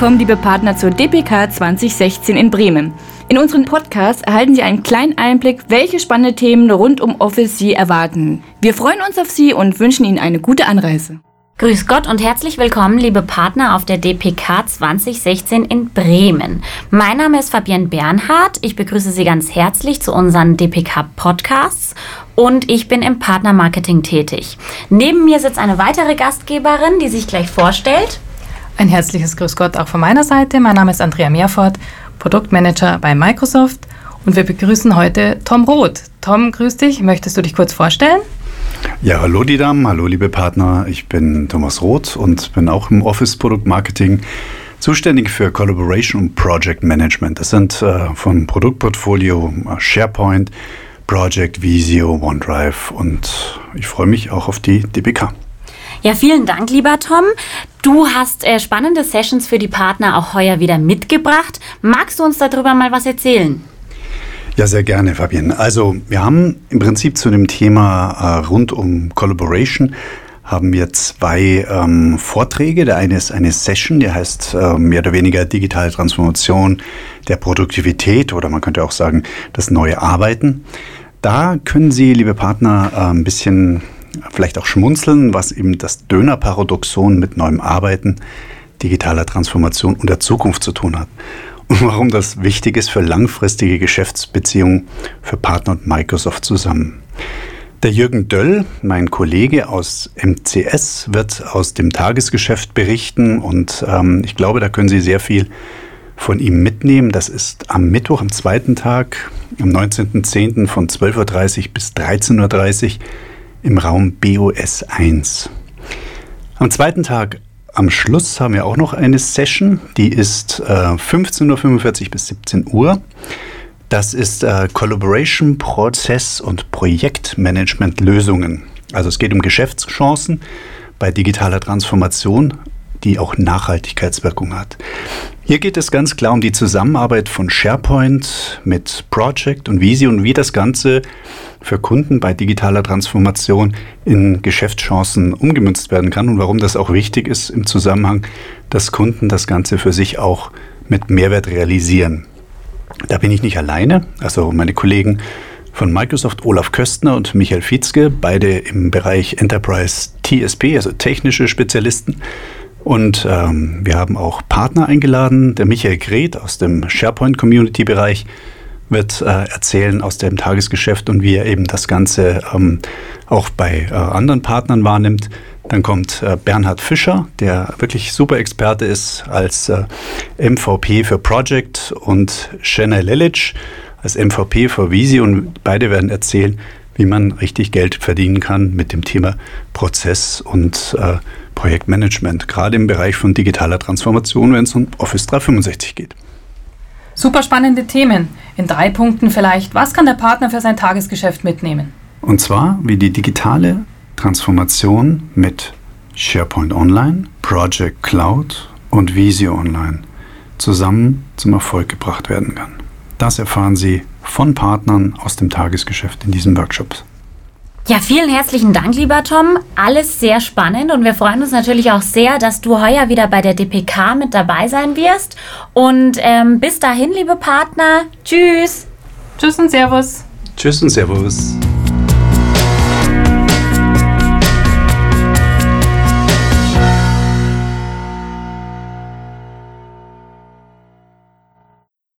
willkommen, liebe Partner, zur DPK 2016 in Bremen. In unserem Podcast erhalten Sie einen kleinen Einblick, welche spannende Themen rund um Office Sie erwarten. Wir freuen uns auf Sie und wünschen Ihnen eine gute Anreise. Grüß Gott und herzlich willkommen, liebe Partner auf der DPK 2016 in Bremen. Mein Name ist Fabienne Bernhardt. Ich begrüße Sie ganz herzlich zu unseren DPK Podcasts und ich bin im Partnermarketing tätig. Neben mir sitzt eine weitere Gastgeberin, die sich gleich vorstellt. Ein herzliches Grüß Gott auch von meiner Seite. Mein Name ist Andrea Meerfort, Produktmanager bei Microsoft und wir begrüßen heute Tom Roth. Tom, grüß dich. Möchtest du dich kurz vorstellen? Ja, hallo die Damen, hallo liebe Partner. Ich bin Thomas Roth und bin auch im Office Produktmarketing zuständig für Collaboration und Project Management. Das sind äh, vom Produktportfolio äh, SharePoint, Project, Visio, OneDrive und ich freue mich auch auf die DBK. Ja, vielen Dank, lieber Tom. Du hast äh, spannende Sessions für die Partner auch heuer wieder mitgebracht. Magst du uns darüber mal was erzählen? Ja, sehr gerne, Fabienne. Also wir haben im Prinzip zu dem Thema äh, rund um Collaboration haben wir zwei ähm, Vorträge. Der eine ist eine Session, die heißt äh, mehr oder weniger digitale Transformation der Produktivität oder man könnte auch sagen das neue Arbeiten. Da können Sie, liebe Partner, äh, ein bisschen vielleicht auch schmunzeln, was eben das Döner-Paradoxon mit neuem Arbeiten, digitaler Transformation und der Zukunft zu tun hat und warum das wichtig ist für langfristige Geschäftsbeziehungen für Partner und Microsoft zusammen. Der Jürgen Döll, mein Kollege aus MCS, wird aus dem Tagesgeschäft berichten und ähm, ich glaube, da können Sie sehr viel von ihm mitnehmen. Das ist am Mittwoch, am zweiten Tag, am 19.10. von 12.30 Uhr bis 13.30 Uhr im Raum BOS 1. Am zweiten Tag am Schluss haben wir auch noch eine Session, die ist äh, 15.45 Uhr bis 17 Uhr. Das ist äh, Collaboration, Prozess und Projektmanagement-Lösungen. Also es geht um Geschäftschancen bei digitaler Transformation, die auch Nachhaltigkeitswirkung hat. Hier geht es ganz klar um die Zusammenarbeit von SharePoint mit Project und Vision, wie das Ganze für Kunden bei digitaler Transformation in Geschäftschancen umgemünzt werden kann und warum das auch wichtig ist im Zusammenhang, dass Kunden das Ganze für sich auch mit Mehrwert realisieren. Da bin ich nicht alleine, also meine Kollegen von Microsoft, Olaf Köstner und Michael Fietzke, beide im Bereich Enterprise TSP, also technische Spezialisten. Und ähm, wir haben auch Partner eingeladen. Der Michael Gret aus dem SharePoint Community Bereich wird äh, erzählen aus dem Tagesgeschäft und wie er eben das Ganze ähm, auch bei äh, anderen Partnern wahrnimmt. Dann kommt äh, Bernhard Fischer, der wirklich super Experte ist als äh, MVP für Project und Shanna Lelic als MVP für Visi und beide werden erzählen, wie man richtig Geld verdienen kann mit dem Thema Prozess und äh, Projektmanagement, gerade im Bereich von digitaler Transformation, wenn es um Office 365 geht. Super spannende Themen. In drei Punkten vielleicht. Was kann der Partner für sein Tagesgeschäft mitnehmen? Und zwar, wie die digitale Transformation mit SharePoint Online, Project Cloud und Visio Online zusammen zum Erfolg gebracht werden kann. Das erfahren Sie von Partnern aus dem Tagesgeschäft in diesen Workshops. Ja, vielen herzlichen Dank, lieber Tom. Alles sehr spannend und wir freuen uns natürlich auch sehr, dass du heuer wieder bei der DPK mit dabei sein wirst. Und ähm, bis dahin, liebe Partner, tschüss. Tschüss und Servus. Tschüss und Servus.